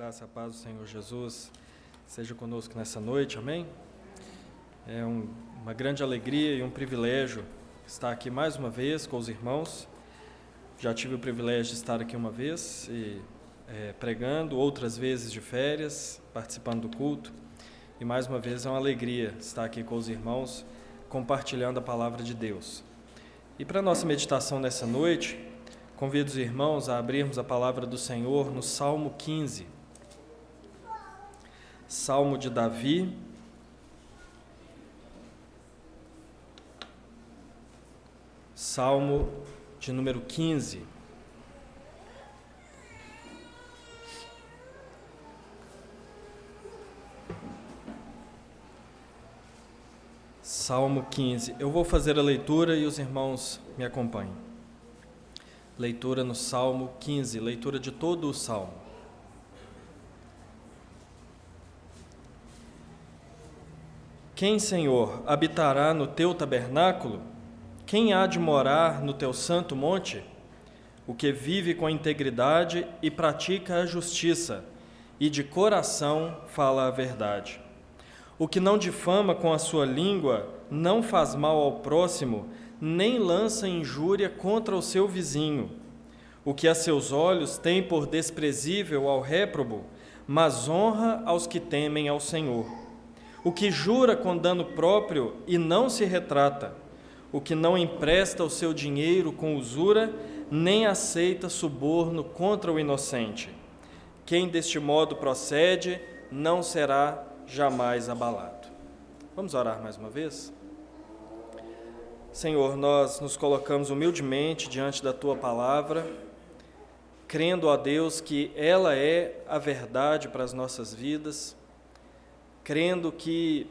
graça a paz do Senhor Jesus seja conosco nessa noite, amém? É um, uma grande alegria e um privilégio estar aqui mais uma vez com os irmãos. Já tive o privilégio de estar aqui uma vez e é, pregando, outras vezes de férias, participando do culto. E mais uma vez é uma alegria estar aqui com os irmãos, compartilhando a palavra de Deus. E para a nossa meditação nessa noite, convido os irmãos a abrirmos a palavra do Senhor no Salmo 15. Salmo de Davi. Salmo de número 15. Salmo 15. Eu vou fazer a leitura e os irmãos me acompanhem. Leitura no Salmo 15, leitura de todo o Salmo. Quem, Senhor, habitará no teu tabernáculo? Quem há de morar no teu santo monte? O que vive com integridade e pratica a justiça, e de coração fala a verdade. O que não difama com a sua língua, não faz mal ao próximo, nem lança injúria contra o seu vizinho. O que a seus olhos tem por desprezível ao réprobo, mas honra aos que temem ao Senhor o que jura com dano próprio e não se retrata, o que não empresta o seu dinheiro com usura, nem aceita suborno contra o inocente. Quem deste modo procede não será jamais abalado. Vamos orar mais uma vez? Senhor, nós nos colocamos humildemente diante da tua palavra, crendo a Deus que ela é a verdade para as nossas vidas crendo que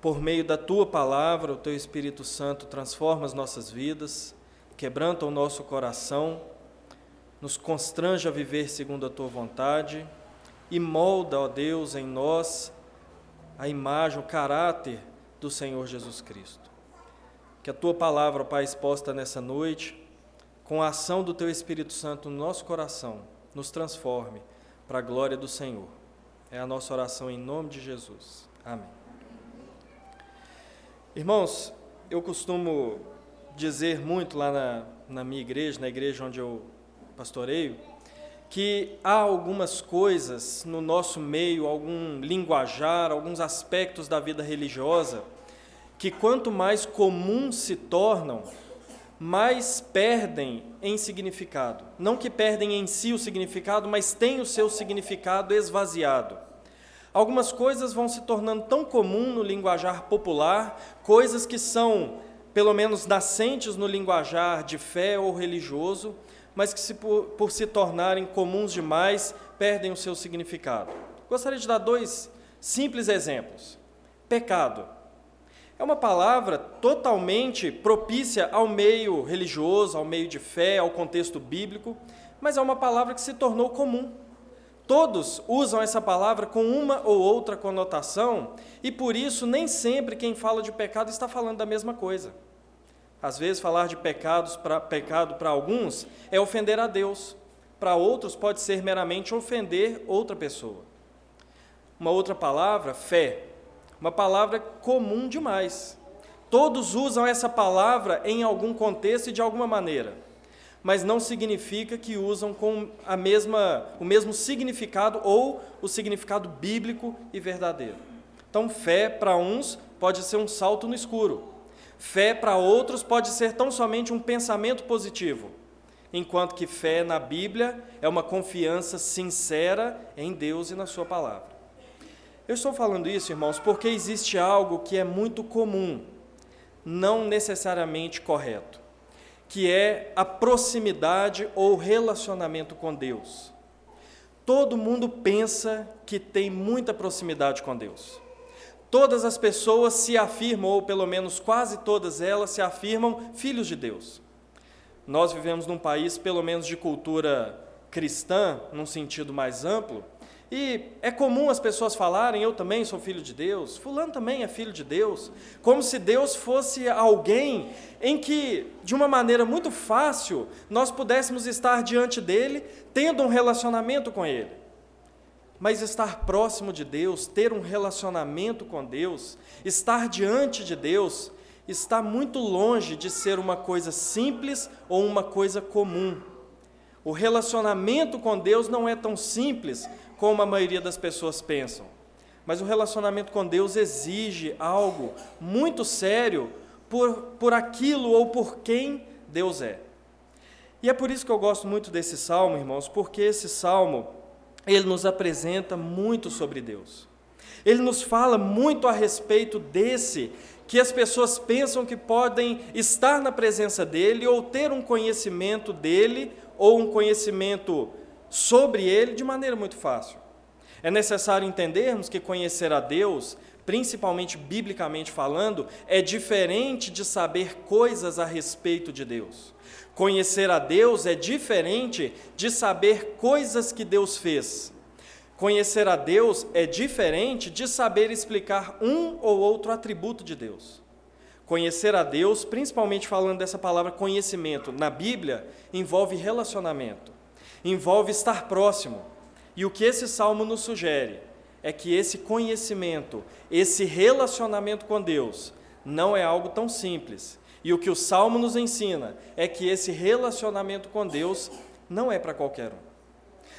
por meio da tua palavra, o teu Espírito Santo transforma as nossas vidas, quebranta o nosso coração, nos constrange a viver segundo a tua vontade e molda, ó Deus, em nós a imagem, o caráter do Senhor Jesus Cristo. Que a tua palavra, Pai, exposta nessa noite, com a ação do teu Espírito Santo no nosso coração, nos transforme para a glória do Senhor. É a nossa oração em nome de Jesus. Amém. Irmãos, eu costumo dizer muito lá na, na minha igreja, na igreja onde eu pastoreio, que há algumas coisas no nosso meio, algum linguajar, alguns aspectos da vida religiosa, que quanto mais comuns se tornam, mais perdem em significado. Não que perdem em si o significado, mas têm o seu significado esvaziado. Algumas coisas vão se tornando tão comum no linguajar popular, coisas que são, pelo menos, nascentes no linguajar de fé ou religioso, mas que, se, por, por se tornarem comuns demais, perdem o seu significado. Gostaria de dar dois simples exemplos. Pecado. É uma palavra totalmente propícia ao meio religioso, ao meio de fé, ao contexto bíblico, mas é uma palavra que se tornou comum. Todos usam essa palavra com uma ou outra conotação, e por isso nem sempre quem fala de pecado está falando da mesma coisa. Às vezes, falar de pecados pra, pecado para alguns é ofender a Deus, para outros pode ser meramente ofender outra pessoa. Uma outra palavra, fé, uma palavra comum demais. Todos usam essa palavra em algum contexto e de alguma maneira, mas não significa que usam com a mesma, o mesmo significado ou o significado bíblico e verdadeiro. Então, fé para uns pode ser um salto no escuro. Fé para outros pode ser tão somente um pensamento positivo, enquanto que fé na Bíblia é uma confiança sincera em Deus e na Sua palavra. Eu estou falando isso, irmãos, porque existe algo que é muito comum, não necessariamente correto, que é a proximidade ou relacionamento com Deus. Todo mundo pensa que tem muita proximidade com Deus. Todas as pessoas se afirmam, ou pelo menos quase todas elas se afirmam filhos de Deus. Nós vivemos num país, pelo menos de cultura cristã, num sentido mais amplo, e é comum as pessoas falarem: eu também sou filho de Deus, Fulano também é filho de Deus, como se Deus fosse alguém em que, de uma maneira muito fácil, nós pudéssemos estar diante dele, tendo um relacionamento com ele. Mas estar próximo de Deus, ter um relacionamento com Deus, estar diante de Deus, está muito longe de ser uma coisa simples ou uma coisa comum. O relacionamento com Deus não é tão simples como a maioria das pessoas pensam. Mas o relacionamento com Deus exige algo muito sério por, por aquilo ou por quem Deus é. E é por isso que eu gosto muito desse salmo, irmãos, porque esse salmo ele nos apresenta muito sobre Deus. Ele nos fala muito a respeito desse que as pessoas pensam que podem estar na presença dele ou ter um conhecimento dele ou um conhecimento sobre ele de maneira muito fácil. É necessário entendermos que conhecer a Deus, principalmente biblicamente falando, é diferente de saber coisas a respeito de Deus. Conhecer a Deus é diferente de saber coisas que Deus fez. Conhecer a Deus é diferente de saber explicar um ou outro atributo de Deus. Conhecer a Deus, principalmente falando dessa palavra conhecimento, na Bíblia, envolve relacionamento, envolve estar próximo. E o que esse salmo nos sugere é que esse conhecimento, esse relacionamento com Deus, não é algo tão simples. E o que o salmo nos ensina é que esse relacionamento com Deus não é para qualquer um.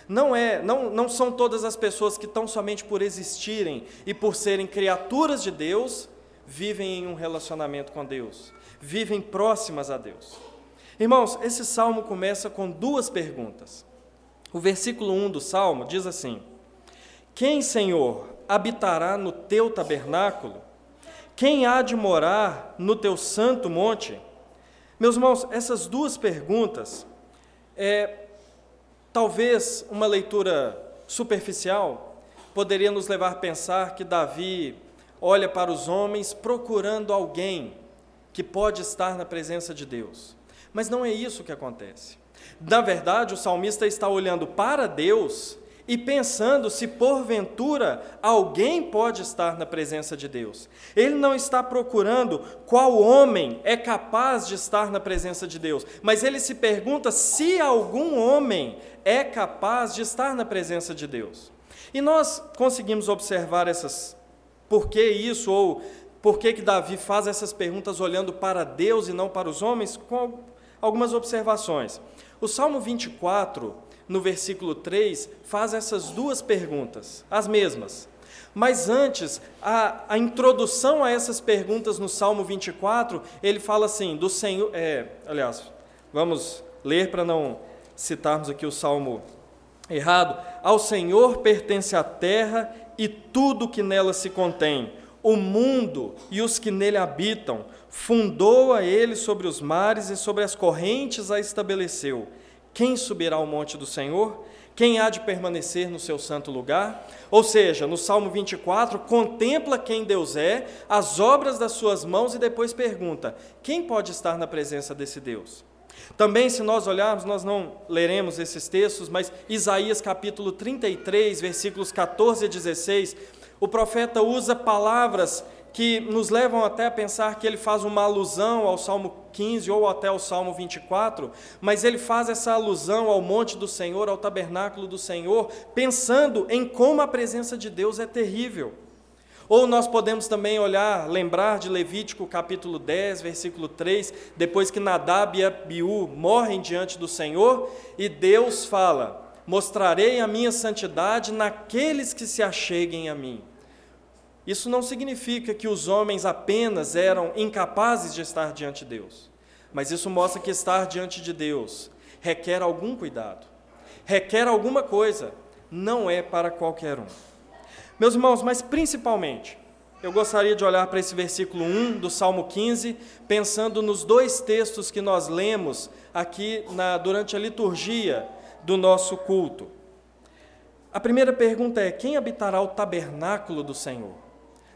Não é, não, não são todas as pessoas que tão somente por existirem e por serem criaturas de Deus vivem em um relacionamento com Deus, vivem próximas a Deus. Irmãos, esse salmo começa com duas perguntas. O versículo 1 do salmo diz assim: Quem, Senhor, habitará no teu tabernáculo? Quem há de morar no teu santo monte? Meus irmãos, essas duas perguntas, é, talvez uma leitura superficial, poderia nos levar a pensar que Davi olha para os homens procurando alguém que pode estar na presença de Deus. Mas não é isso que acontece. Na verdade, o salmista está olhando para Deus e pensando se porventura alguém pode estar na presença de Deus. Ele não está procurando qual homem é capaz de estar na presença de Deus, mas ele se pergunta se algum homem é capaz de estar na presença de Deus. E nós conseguimos observar essas por que isso ou por que que Davi faz essas perguntas olhando para Deus e não para os homens com algumas observações. O Salmo 24, no versículo 3, faz essas duas perguntas, as mesmas. Mas antes, a, a introdução a essas perguntas no Salmo 24, ele fala assim: do Senhor. É, aliás, vamos ler para não citarmos aqui o Salmo errado. Ao Senhor pertence a terra e tudo que nela se contém, o mundo e os que nele habitam fundou a ele sobre os mares e sobre as correntes a estabeleceu. Quem subirá ao monte do Senhor? Quem há de permanecer no seu santo lugar? Ou seja, no Salmo 24, contempla quem Deus é, as obras das suas mãos e depois pergunta: quem pode estar na presença desse Deus? Também, se nós olharmos, nós não leremos esses textos, mas Isaías capítulo 33, versículos 14 a 16, o profeta usa palavras que nos levam até a pensar que ele faz uma alusão ao Salmo 15 ou até ao Salmo 24, mas ele faz essa alusão ao monte do Senhor, ao tabernáculo do Senhor, pensando em como a presença de Deus é terrível. Ou nós podemos também olhar, lembrar de Levítico capítulo 10, versículo 3, depois que Nadab e Abiú morrem diante do Senhor, e Deus fala: Mostrarei a minha santidade naqueles que se acheguem a mim. Isso não significa que os homens apenas eram incapazes de estar diante de Deus, mas isso mostra que estar diante de Deus requer algum cuidado, requer alguma coisa, não é para qualquer um. Meus irmãos, mas principalmente, eu gostaria de olhar para esse versículo 1 do Salmo 15, pensando nos dois textos que nós lemos aqui na, durante a liturgia do nosso culto. A primeira pergunta é: quem habitará o tabernáculo do Senhor?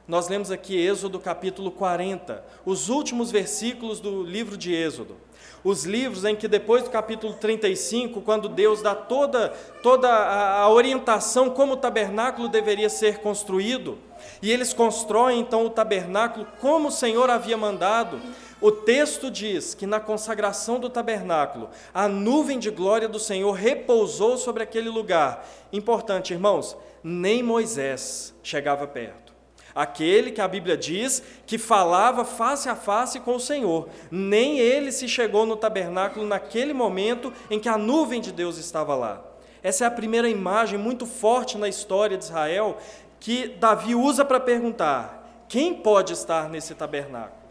Nós lemos aqui Êxodo capítulo 40, os últimos versículos do livro de Êxodo. Os livros em que depois do capítulo 35, quando Deus dá toda, toda a orientação como o tabernáculo deveria ser construído, E eles constroem então o tabernáculo como o Senhor havia mandado. O texto diz que na consagração do tabernáculo, a nuvem de glória do Senhor repousou sobre aquele lugar. Importante, irmãos, nem Moisés chegava perto. Aquele que a Bíblia diz que falava face a face com o Senhor, nem ele se chegou no tabernáculo naquele momento em que a nuvem de Deus estava lá. Essa é a primeira imagem muito forte na história de Israel que Davi usa para perguntar: quem pode estar nesse tabernáculo?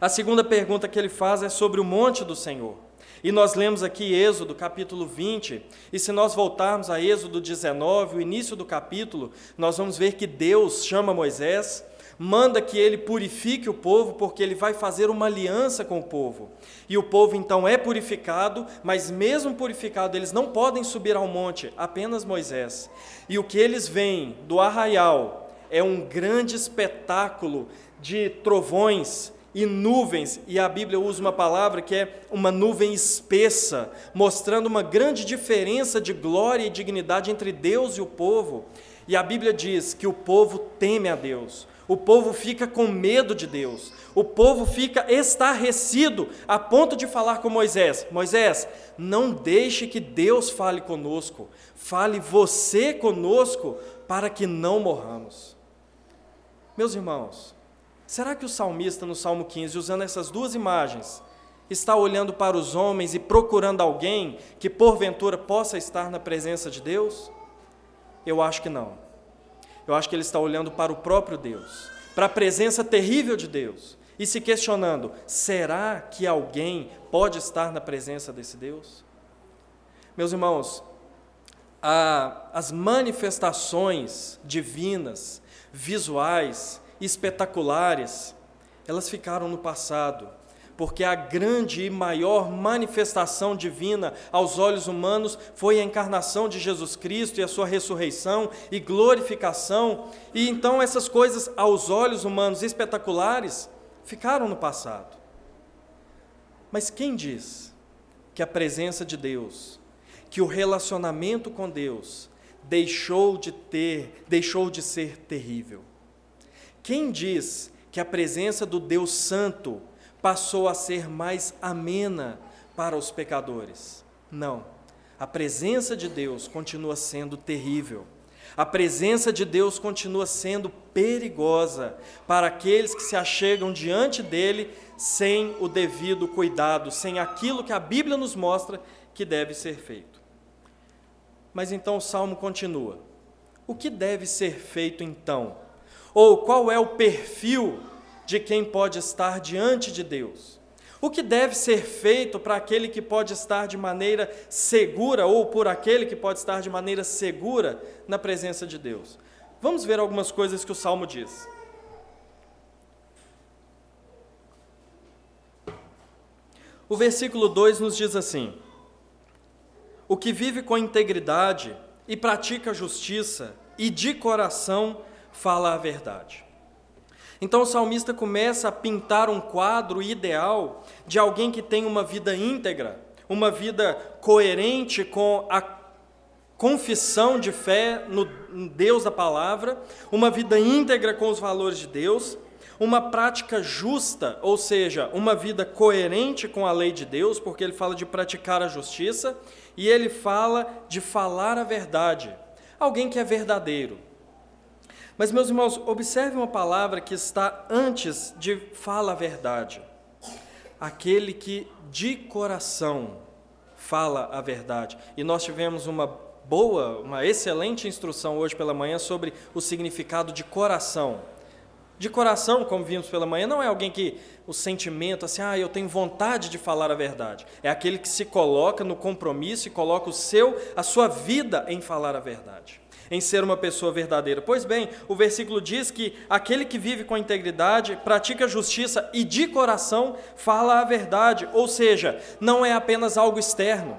A segunda pergunta que ele faz é sobre o monte do Senhor. E nós lemos aqui Êxodo capítulo 20, e se nós voltarmos a Êxodo 19, o início do capítulo, nós vamos ver que Deus chama Moisés manda que ele purifique o povo, porque ele vai fazer uma aliança com o povo. E o povo então é purificado, mas mesmo purificado, eles não podem subir ao monte, apenas Moisés. E o que eles veem do arraial é um grande espetáculo de trovões e nuvens, e a Bíblia usa uma palavra que é uma nuvem espessa, mostrando uma grande diferença de glória e dignidade entre Deus e o povo. E a Bíblia diz que o povo teme a Deus, o povo fica com medo de Deus. O povo fica estarrecido a ponto de falar com Moisés: Moisés, não deixe que Deus fale conosco. Fale você conosco para que não morramos. Meus irmãos, será que o salmista no Salmo 15, usando essas duas imagens, está olhando para os homens e procurando alguém que porventura possa estar na presença de Deus? Eu acho que não. Eu acho que ele está olhando para o próprio Deus, para a presença terrível de Deus, e se questionando: será que alguém pode estar na presença desse Deus? Meus irmãos, a, as manifestações divinas, visuais, espetaculares, elas ficaram no passado porque a grande e maior manifestação divina aos olhos humanos foi a encarnação de Jesus Cristo e a sua ressurreição e glorificação, e então essas coisas aos olhos humanos espetaculares ficaram no passado. Mas quem diz que a presença de Deus, que o relacionamento com Deus deixou de ter, deixou de ser terrível? Quem diz que a presença do Deus Santo passou a ser mais amena para os pecadores. Não. A presença de Deus continua sendo terrível. A presença de Deus continua sendo perigosa para aqueles que se achegam diante dele sem o devido cuidado, sem aquilo que a Bíblia nos mostra que deve ser feito. Mas então o salmo continua: O que deve ser feito então? Ou qual é o perfil de quem pode estar diante de Deus. O que deve ser feito para aquele que pode estar de maneira segura ou por aquele que pode estar de maneira segura na presença de Deus? Vamos ver algumas coisas que o salmo diz. O versículo 2 nos diz assim: O que vive com integridade e pratica justiça e de coração fala a verdade. Então o salmista começa a pintar um quadro ideal de alguém que tem uma vida íntegra, uma vida coerente com a confissão de fé no Deus da palavra, uma vida íntegra com os valores de Deus, uma prática justa, ou seja, uma vida coerente com a lei de Deus, porque ele fala de praticar a justiça, e ele fala de falar a verdade. Alguém que é verdadeiro, mas, meus irmãos, observe uma palavra que está antes de fala a verdade. Aquele que de coração fala a verdade. E nós tivemos uma boa, uma excelente instrução hoje pela manhã sobre o significado de coração. De coração, como vimos pela manhã, não é alguém que o sentimento assim, ah, eu tenho vontade de falar a verdade. É aquele que se coloca no compromisso e coloca o seu, a sua vida em falar a verdade em ser uma pessoa verdadeira. Pois bem, o versículo diz que aquele que vive com integridade, pratica justiça e de coração fala a verdade, ou seja, não é apenas algo externo,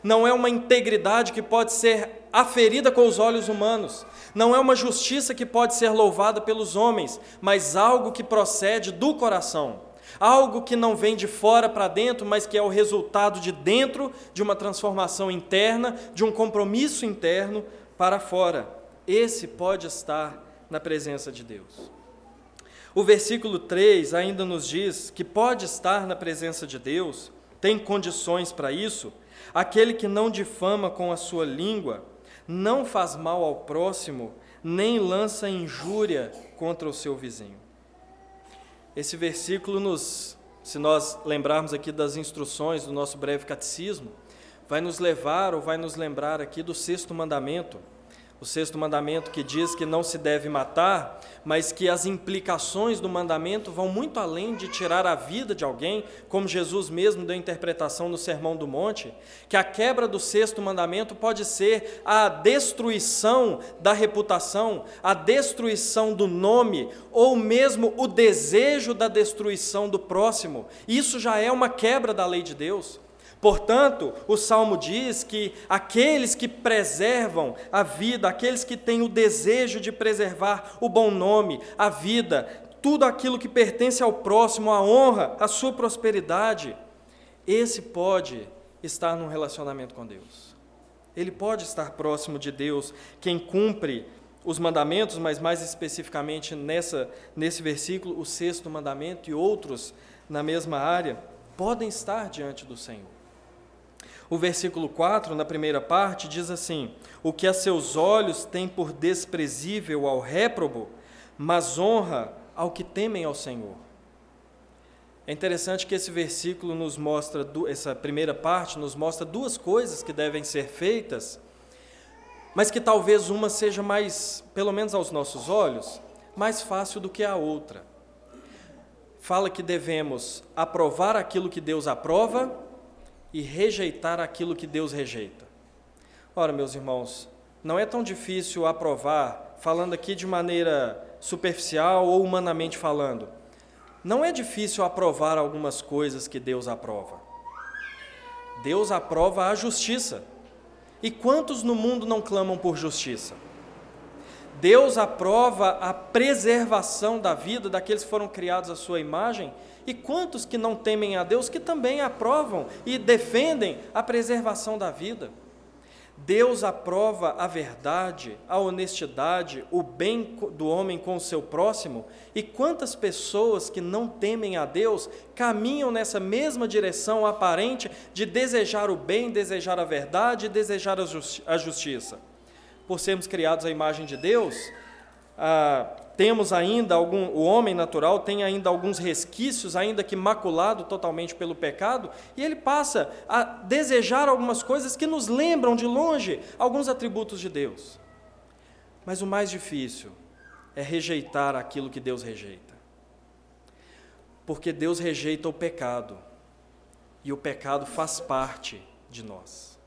não é uma integridade que pode ser aferida com os olhos humanos, não é uma justiça que pode ser louvada pelos homens, mas algo que procede do coração. Algo que não vem de fora para dentro, mas que é o resultado de dentro de uma transformação interna, de um compromisso interno para fora. Esse pode estar na presença de Deus. O versículo 3 ainda nos diz que pode estar na presença de Deus, tem condições para isso, aquele que não difama com a sua língua, não faz mal ao próximo, nem lança injúria contra o seu vizinho. Esse versículo nos, se nós lembrarmos aqui das instruções do nosso breve catecismo, vai nos levar ou vai nos lembrar aqui do sexto mandamento o sexto mandamento que diz que não se deve matar, mas que as implicações do mandamento vão muito além de tirar a vida de alguém, como Jesus mesmo deu interpretação no Sermão do Monte, que a quebra do sexto mandamento pode ser a destruição da reputação, a destruição do nome, ou mesmo o desejo da destruição do próximo. Isso já é uma quebra da lei de Deus. Portanto, o salmo diz que aqueles que preservam a vida, aqueles que têm o desejo de preservar o bom nome, a vida, tudo aquilo que pertence ao próximo, a honra, a sua prosperidade, esse pode estar num relacionamento com Deus. Ele pode estar próximo de Deus, quem cumpre os mandamentos, mas mais especificamente nessa, nesse versículo, o sexto mandamento e outros na mesma área, podem estar diante do Senhor. O versículo 4, na primeira parte, diz assim: O que a seus olhos tem por desprezível ao réprobo, mas honra ao que temem ao Senhor. É interessante que esse versículo nos mostra, essa primeira parte nos mostra duas coisas que devem ser feitas, mas que talvez uma seja mais, pelo menos aos nossos olhos, mais fácil do que a outra. Fala que devemos aprovar aquilo que Deus aprova e rejeitar aquilo que Deus rejeita. Ora, meus irmãos, não é tão difícil aprovar, falando aqui de maneira superficial ou humanamente falando. Não é difícil aprovar algumas coisas que Deus aprova. Deus aprova a justiça. E quantos no mundo não clamam por justiça? Deus aprova a preservação da vida daqueles que foram criados à sua imagem e quantos que não temem a Deus que também aprovam e defendem a preservação da vida? Deus aprova a verdade, a honestidade, o bem do homem com o seu próximo, e quantas pessoas que não temem a Deus caminham nessa mesma direção aparente de desejar o bem, desejar a verdade desejar a, justi a justiça. Por sermos criados à imagem de Deus, ah, temos ainda algum, o homem natural tem ainda alguns resquícios, ainda que maculado totalmente pelo pecado, e ele passa a desejar algumas coisas que nos lembram de longe alguns atributos de Deus. Mas o mais difícil é rejeitar aquilo que Deus rejeita. Porque Deus rejeita o pecado, e o pecado faz parte de nós.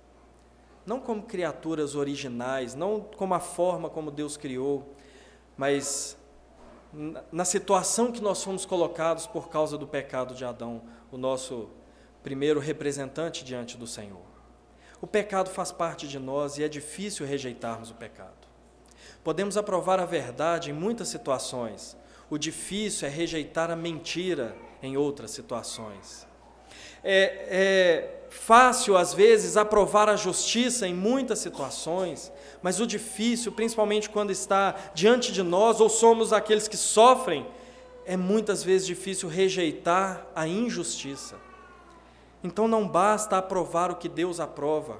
Não como criaturas originais, não como a forma como Deus criou, mas na situação que nós fomos colocados por causa do pecado de Adão, o nosso primeiro representante diante do Senhor. O pecado faz parte de nós e é difícil rejeitarmos o pecado. Podemos aprovar a verdade em muitas situações, o difícil é rejeitar a mentira em outras situações. É, é fácil, às vezes, aprovar a justiça em muitas situações, mas o difícil, principalmente quando está diante de nós ou somos aqueles que sofrem, é muitas vezes difícil rejeitar a injustiça. Então não basta aprovar o que Deus aprova,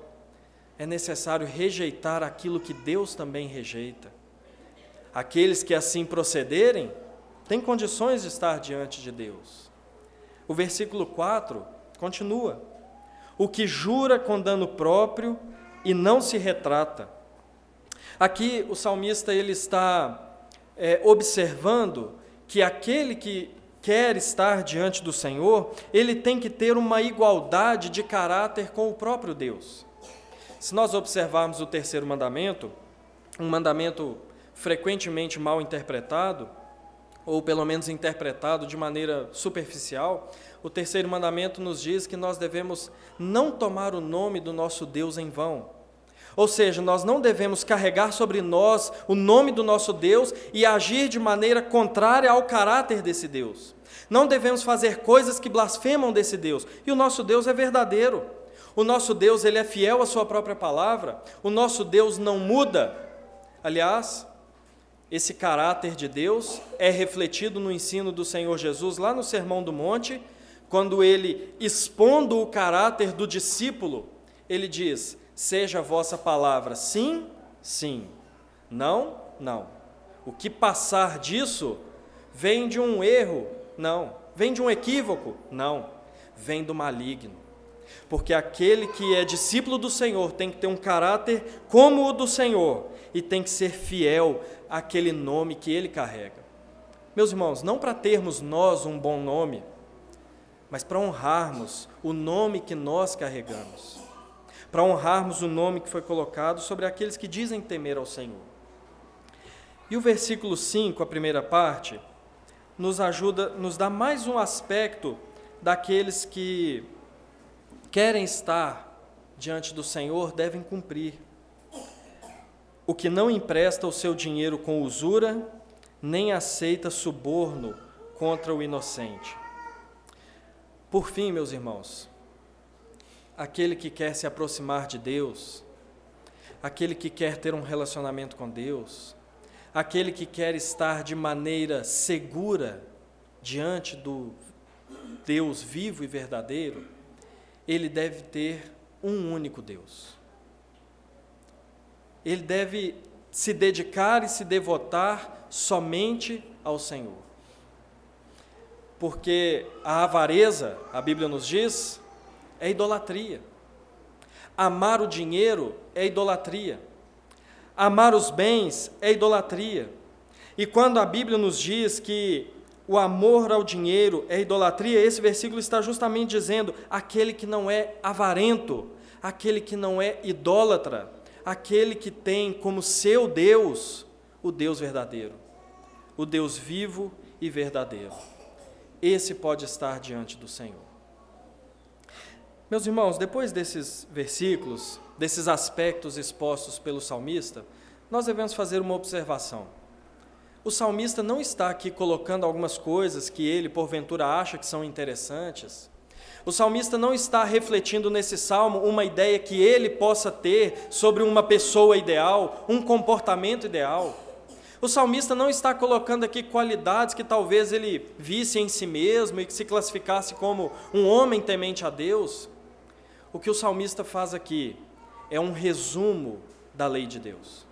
é necessário rejeitar aquilo que Deus também rejeita. Aqueles que assim procederem têm condições de estar diante de Deus. O versículo 4 continua: O que jura com dano próprio e não se retrata, Aqui o salmista ele está é, observando que aquele que quer estar diante do Senhor, ele tem que ter uma igualdade de caráter com o próprio Deus. Se nós observarmos o terceiro mandamento, um mandamento frequentemente mal interpretado, ou pelo menos interpretado de maneira superficial, o terceiro mandamento nos diz que nós devemos não tomar o nome do nosso Deus em vão. Ou seja, nós não devemos carregar sobre nós o nome do nosso Deus e agir de maneira contrária ao caráter desse Deus. Não devemos fazer coisas que blasfemam desse Deus. E o nosso Deus é verdadeiro. O nosso Deus, ele é fiel à sua própria palavra. O nosso Deus não muda. Aliás, esse caráter de Deus é refletido no ensino do Senhor Jesus lá no Sermão do Monte, quando ele, expondo o caráter do discípulo, ele diz: Seja a vossa palavra sim, sim, não, não. O que passar disso vem de um erro? Não. Vem de um equívoco? Não. Vem do maligno. Porque aquele que é discípulo do Senhor tem que ter um caráter como o do Senhor e tem que ser fiel àquele nome que ele carrega. Meus irmãos, não para termos nós um bom nome, mas para honrarmos o nome que nós carregamos, para honrarmos o nome que foi colocado sobre aqueles que dizem temer ao Senhor. E o versículo 5, a primeira parte, nos ajuda, nos dá mais um aspecto daqueles que querem estar diante do Senhor devem cumprir. O que não empresta o seu dinheiro com usura, nem aceita suborno contra o inocente. Por fim, meus irmãos, aquele que quer se aproximar de Deus, aquele que quer ter um relacionamento com Deus, aquele que quer estar de maneira segura diante do Deus vivo e verdadeiro, ele deve ter um único Deus. Ele deve se dedicar e se devotar somente ao Senhor. Porque a avareza, a Bíblia nos diz, é idolatria. Amar o dinheiro é idolatria. Amar os bens é idolatria. E quando a Bíblia nos diz que o amor ao dinheiro é idolatria, esse versículo está justamente dizendo: aquele que não é avarento, aquele que não é idólatra, aquele que tem como seu Deus o Deus verdadeiro, o Deus vivo e verdadeiro. Esse pode estar diante do Senhor. Meus irmãos, depois desses versículos, desses aspectos expostos pelo salmista, nós devemos fazer uma observação o salmista não está aqui colocando algumas coisas que ele, porventura, acha que são interessantes. O salmista não está refletindo nesse salmo uma ideia que ele possa ter sobre uma pessoa ideal, um comportamento ideal. O salmista não está colocando aqui qualidades que talvez ele visse em si mesmo e que se classificasse como um homem temente a Deus. O que o salmista faz aqui é um resumo da lei de Deus.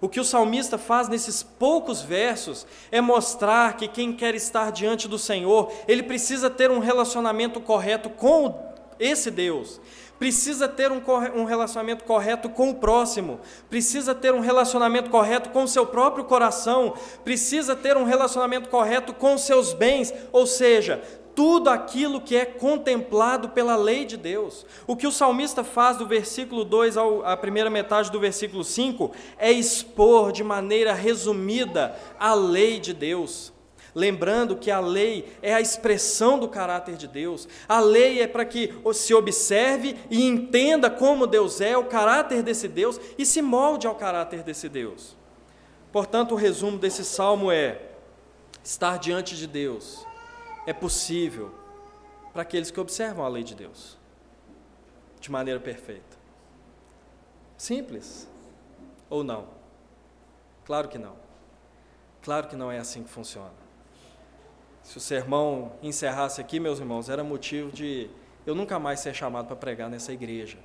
O que o salmista faz nesses poucos versos é mostrar que quem quer estar diante do Senhor, ele precisa ter um relacionamento correto com esse Deus, precisa ter um, um relacionamento correto com o próximo, precisa ter um relacionamento correto com o seu próprio coração, precisa ter um relacionamento correto com os seus bens, ou seja, tudo aquilo que é contemplado pela lei de Deus. O que o salmista faz do versículo 2 à primeira metade do versículo 5 é expor de maneira resumida a lei de Deus. Lembrando que a lei é a expressão do caráter de Deus, a lei é para que se observe e entenda como Deus é, o caráter desse Deus e se molde ao caráter desse Deus. Portanto, o resumo desse salmo é: estar diante de Deus é possível para aqueles que observam a lei de Deus de maneira perfeita. Simples ou não? Claro que não. Claro que não é assim que funciona. Se o sermão encerrasse aqui, meus irmãos, era motivo de eu nunca mais ser chamado para pregar nessa igreja.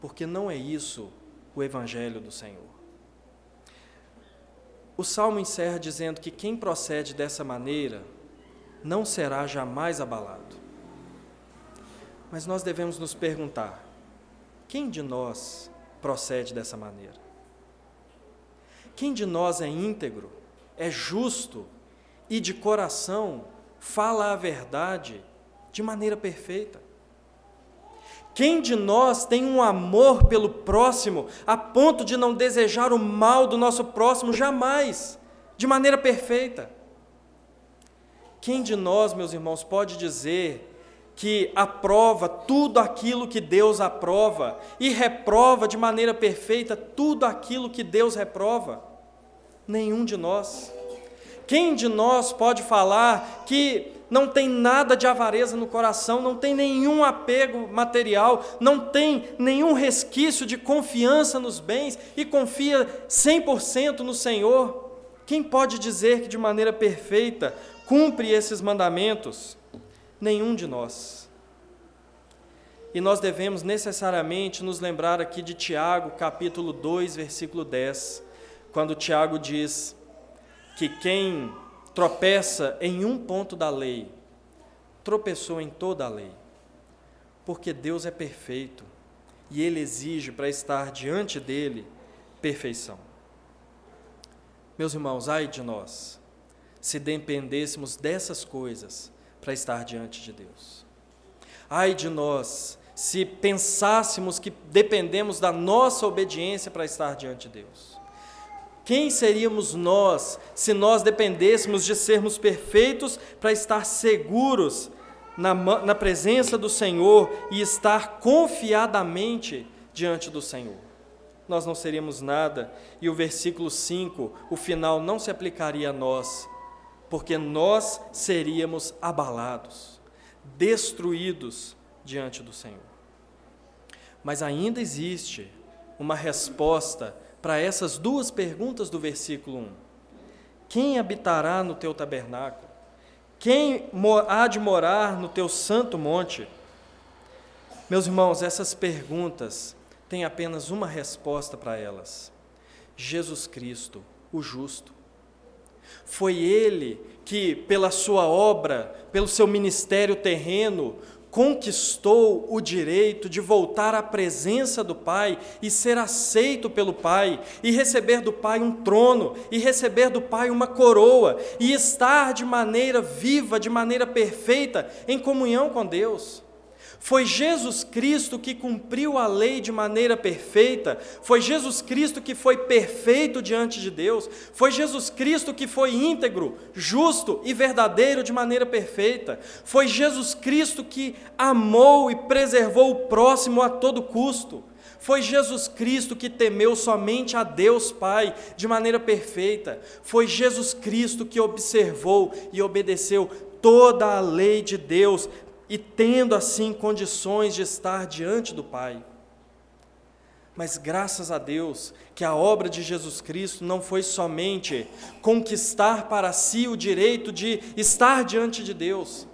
Porque não é isso o evangelho do Senhor. O salmo encerra dizendo que quem procede dessa maneira não será jamais abalado. Mas nós devemos nos perguntar: quem de nós procede dessa maneira? Quem de nós é íntegro, é justo e de coração fala a verdade de maneira perfeita? Quem de nós tem um amor pelo próximo a ponto de não desejar o mal do nosso próximo jamais, de maneira perfeita? Quem de nós, meus irmãos, pode dizer que aprova tudo aquilo que Deus aprova e reprova de maneira perfeita tudo aquilo que Deus reprova? Nenhum de nós. Quem de nós pode falar que não tem nada de avareza no coração, não tem nenhum apego material, não tem nenhum resquício de confiança nos bens e confia 100% no Senhor? Quem pode dizer que de maneira perfeita cumpre esses mandamentos? Nenhum de nós. E nós devemos necessariamente nos lembrar aqui de Tiago, capítulo 2, versículo 10, quando Tiago diz que quem tropeça em um ponto da lei, tropeçou em toda a lei. Porque Deus é perfeito e Ele exige para estar diante dele perfeição. Meus irmãos, ai de nós, se dependêssemos dessas coisas para estar diante de Deus. Ai de nós, se pensássemos que dependemos da nossa obediência para estar diante de Deus. Quem seríamos nós se nós dependêssemos de sermos perfeitos para estar seguros na, na presença do Senhor e estar confiadamente diante do Senhor? Nós não seríamos nada, e o versículo 5, o final não se aplicaria a nós, porque nós seríamos abalados, destruídos diante do Senhor. Mas ainda existe uma resposta para essas duas perguntas do versículo 1. Quem habitará no teu tabernáculo? Quem há de morar no teu santo monte? Meus irmãos, essas perguntas têm apenas uma resposta para elas: Jesus Cristo, o justo. Foi Ele que, pela sua obra, pelo seu ministério terreno, conquistou o direito de voltar à presença do Pai e ser aceito pelo Pai, e receber do Pai um trono, e receber do Pai uma coroa, e estar de maneira viva, de maneira perfeita, em comunhão com Deus. Foi Jesus Cristo que cumpriu a lei de maneira perfeita, foi Jesus Cristo que foi perfeito diante de Deus, foi Jesus Cristo que foi íntegro, justo e verdadeiro de maneira perfeita, foi Jesus Cristo que amou e preservou o próximo a todo custo. Foi Jesus Cristo que temeu somente a Deus Pai de maneira perfeita. Foi Jesus Cristo que observou e obedeceu toda a lei de Deus e tendo assim condições de estar diante do Pai. Mas graças a Deus que a obra de Jesus Cristo não foi somente conquistar para si o direito de estar diante de Deus,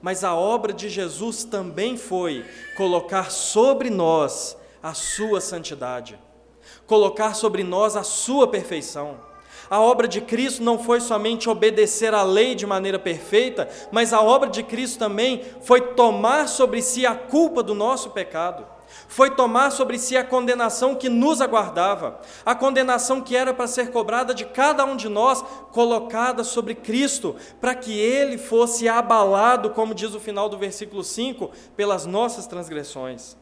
mas a obra de Jesus também foi colocar sobre nós a sua santidade, colocar sobre nós a sua perfeição. A obra de Cristo não foi somente obedecer à lei de maneira perfeita, mas a obra de Cristo também foi tomar sobre si a culpa do nosso pecado. Foi tomar sobre si a condenação que nos aguardava, a condenação que era para ser cobrada de cada um de nós, colocada sobre Cristo, para que ele fosse abalado, como diz o final do versículo 5, pelas nossas transgressões.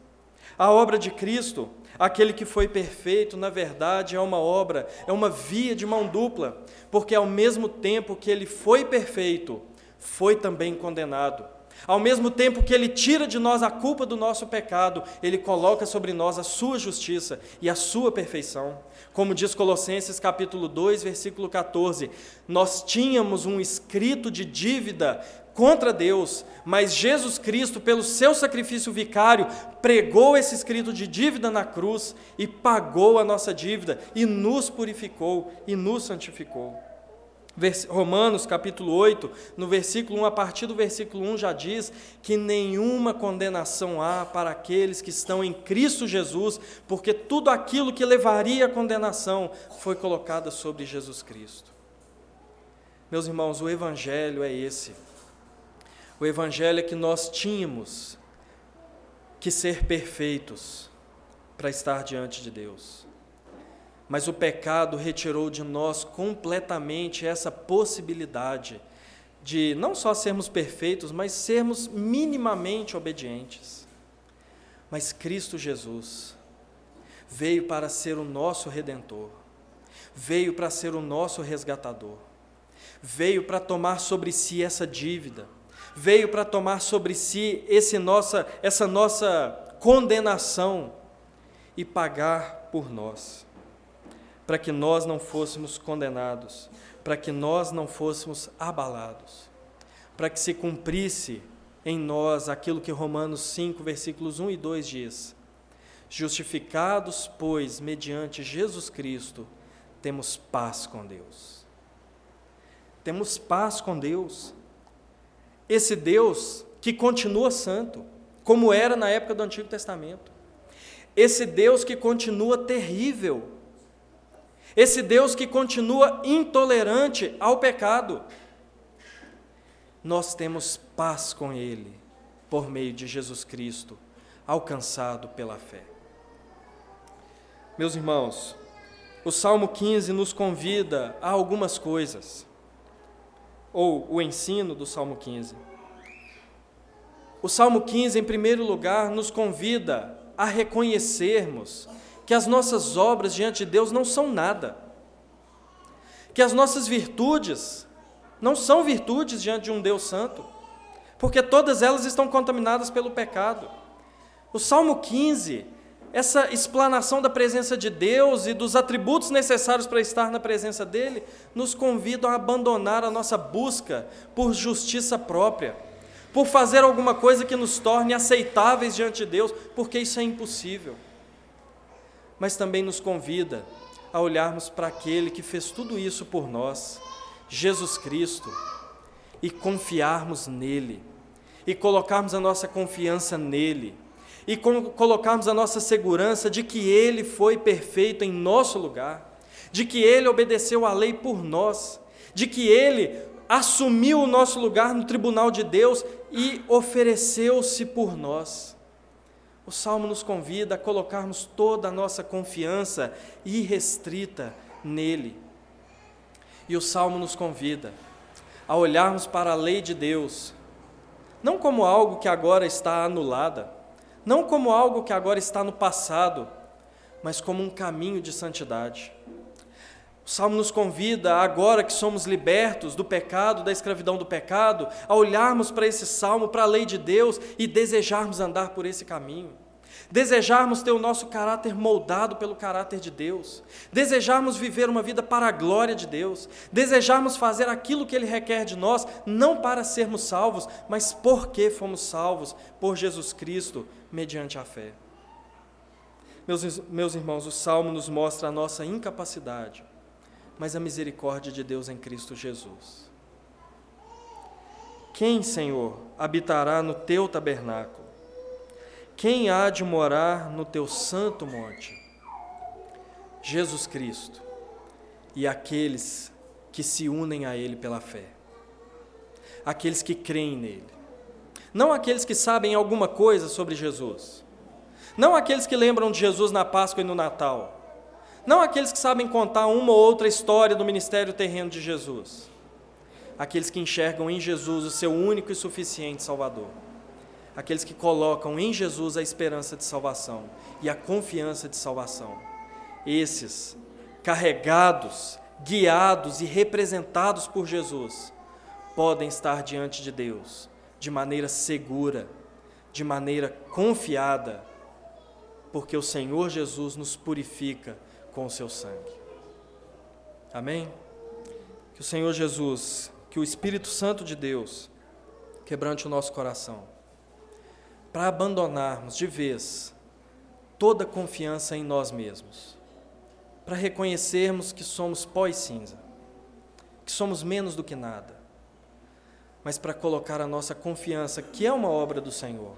A obra de Cristo Aquele que foi perfeito, na verdade, é uma obra, é uma via de mão dupla, porque ao mesmo tempo que ele foi perfeito, foi também condenado. Ao mesmo tempo que ele tira de nós a culpa do nosso pecado, ele coloca sobre nós a sua justiça e a sua perfeição. Como diz Colossenses capítulo 2, versículo 14, nós tínhamos um escrito de dívida contra Deus, mas Jesus Cristo, pelo seu sacrifício vicário, pregou esse escrito de dívida na cruz e pagou a nossa dívida e nos purificou e nos santificou. Romanos capítulo 8, no versículo 1, a partir do versículo 1 já diz que nenhuma condenação há para aqueles que estão em Cristo Jesus, porque tudo aquilo que levaria à condenação foi colocado sobre Jesus Cristo. Meus irmãos, o Evangelho é esse. O Evangelho é que nós tínhamos que ser perfeitos para estar diante de Deus. Mas o pecado retirou de nós completamente essa possibilidade de não só sermos perfeitos, mas sermos minimamente obedientes. Mas Cristo Jesus veio para ser o nosso redentor, veio para ser o nosso resgatador, veio para tomar sobre si essa dívida veio para tomar sobre si esse nossa, essa nossa condenação e pagar por nós, para que nós não fôssemos condenados, para que nós não fôssemos abalados, para que se cumprisse em nós aquilo que Romanos 5, versículos 1 e 2 diz: Justificados, pois, mediante Jesus Cristo, temos paz com Deus. temos paz com Deus. Esse Deus que continua santo, como era na época do Antigo Testamento. Esse Deus que continua terrível. Esse Deus que continua intolerante ao pecado. Nós temos paz com Ele por meio de Jesus Cristo, alcançado pela fé. Meus irmãos, o Salmo 15 nos convida a algumas coisas, ou o ensino do Salmo 15. O Salmo 15, em primeiro lugar, nos convida a reconhecermos que as nossas obras diante de Deus não são nada, que as nossas virtudes não são virtudes diante de um Deus santo, porque todas elas estão contaminadas pelo pecado. O Salmo 15 essa explanação da presença de Deus e dos atributos necessários para estar na presença dele, nos convidam a abandonar a nossa busca por justiça própria, por fazer alguma coisa que nos torne aceitáveis diante de Deus, porque isso é impossível. Mas também nos convida a olharmos para aquele que fez tudo isso por nós, Jesus Cristo, e confiarmos nele, e colocarmos a nossa confiança nele e colocarmos a nossa segurança de que Ele foi perfeito em nosso lugar, de que Ele obedeceu à lei por nós, de que Ele assumiu o nosso lugar no tribunal de Deus e ofereceu-se por nós. O Salmo nos convida a colocarmos toda a nossa confiança irrestrita nele. E o Salmo nos convida a olharmos para a lei de Deus, não como algo que agora está anulada, não como algo que agora está no passado, mas como um caminho de santidade. O Salmo nos convida, agora que somos libertos do pecado, da escravidão do pecado, a olharmos para esse salmo, para a lei de Deus e desejarmos andar por esse caminho. Desejarmos ter o nosso caráter moldado pelo caráter de Deus, desejarmos viver uma vida para a glória de Deus, desejarmos fazer aquilo que Ele requer de nós, não para sermos salvos, mas porque fomos salvos por Jesus Cristo, mediante a fé. Meus, meus irmãos, o Salmo nos mostra a nossa incapacidade, mas a misericórdia de Deus em Cristo Jesus. Quem, Senhor, habitará no teu tabernáculo? Quem há de morar no teu santo monte? Jesus Cristo e aqueles que se unem a Ele pela fé, aqueles que creem nele não aqueles que sabem alguma coisa sobre Jesus, não aqueles que lembram de Jesus na Páscoa e no Natal, não aqueles que sabem contar uma ou outra história do ministério terreno de Jesus, aqueles que enxergam em Jesus o seu único e suficiente Salvador, aqueles que colocam em Jesus a esperança de salvação e a confiança de salvação. Esses, carregados, guiados e representados por Jesus, podem estar diante de Deus de maneira segura, de maneira confiada, porque o Senhor Jesus nos purifica com o seu sangue. Amém? Que o Senhor Jesus, que o Espírito Santo de Deus quebrante o nosso coração, para abandonarmos de vez toda confiança em nós mesmos, para reconhecermos que somos pó e cinza, que somos menos do que nada, mas para colocar a nossa confiança, que é uma obra do Senhor,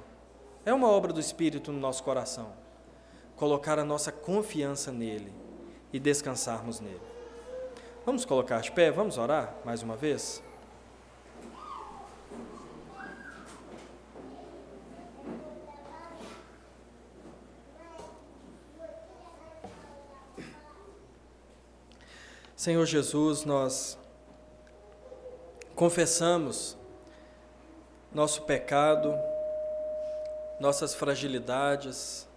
é uma obra do Espírito no nosso coração, colocar a nossa confiança nele e descansarmos nele. Vamos colocar de pé, vamos orar mais uma vez? Senhor Jesus, nós confessamos nosso pecado, nossas fragilidades,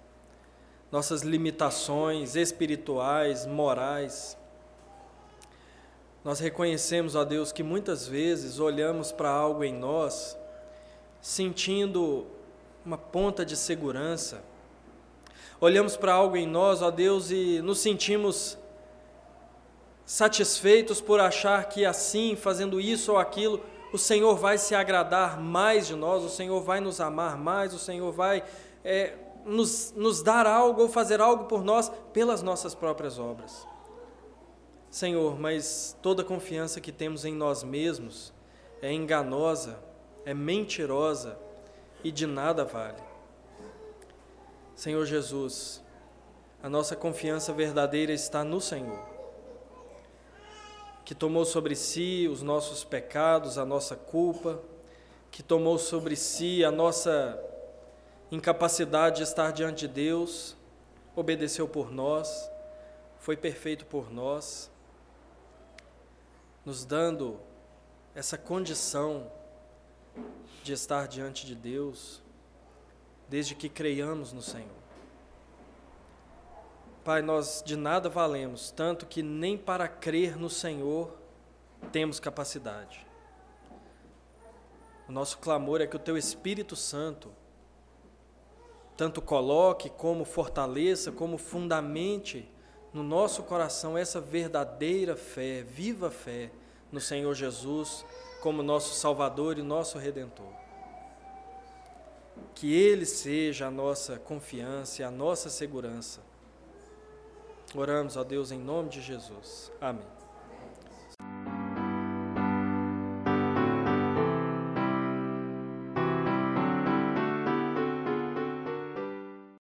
nossas limitações espirituais, morais. Nós reconhecemos, ó Deus, que muitas vezes olhamos para algo em nós sentindo uma ponta de segurança. Olhamos para algo em nós, ó Deus, e nos sentimos satisfeitos por achar que assim, fazendo isso ou aquilo, o Senhor vai se agradar mais de nós, o Senhor vai nos amar mais, o Senhor vai é, nos, nos dar algo ou fazer algo por nós pelas nossas próprias obras. Senhor, mas toda confiança que temos em nós mesmos é enganosa, é mentirosa e de nada vale. Senhor Jesus, a nossa confiança verdadeira está no Senhor, que tomou sobre si os nossos pecados, a nossa culpa, que tomou sobre si a nossa incapacidade de estar diante de Deus, obedeceu por nós, foi perfeito por nós, nos dando essa condição de estar diante de Deus, desde que creiamos no Senhor. Pai, nós de nada valemos, tanto que nem para crer no Senhor temos capacidade. O nosso clamor é que o Teu Espírito Santo tanto coloque, como fortaleça, como fundamente no nosso coração essa verdadeira fé, viva fé no Senhor Jesus como nosso Salvador e nosso Redentor. Que Ele seja a nossa confiança e a nossa segurança Oramos, ó Deus, em nome de Jesus. Amém.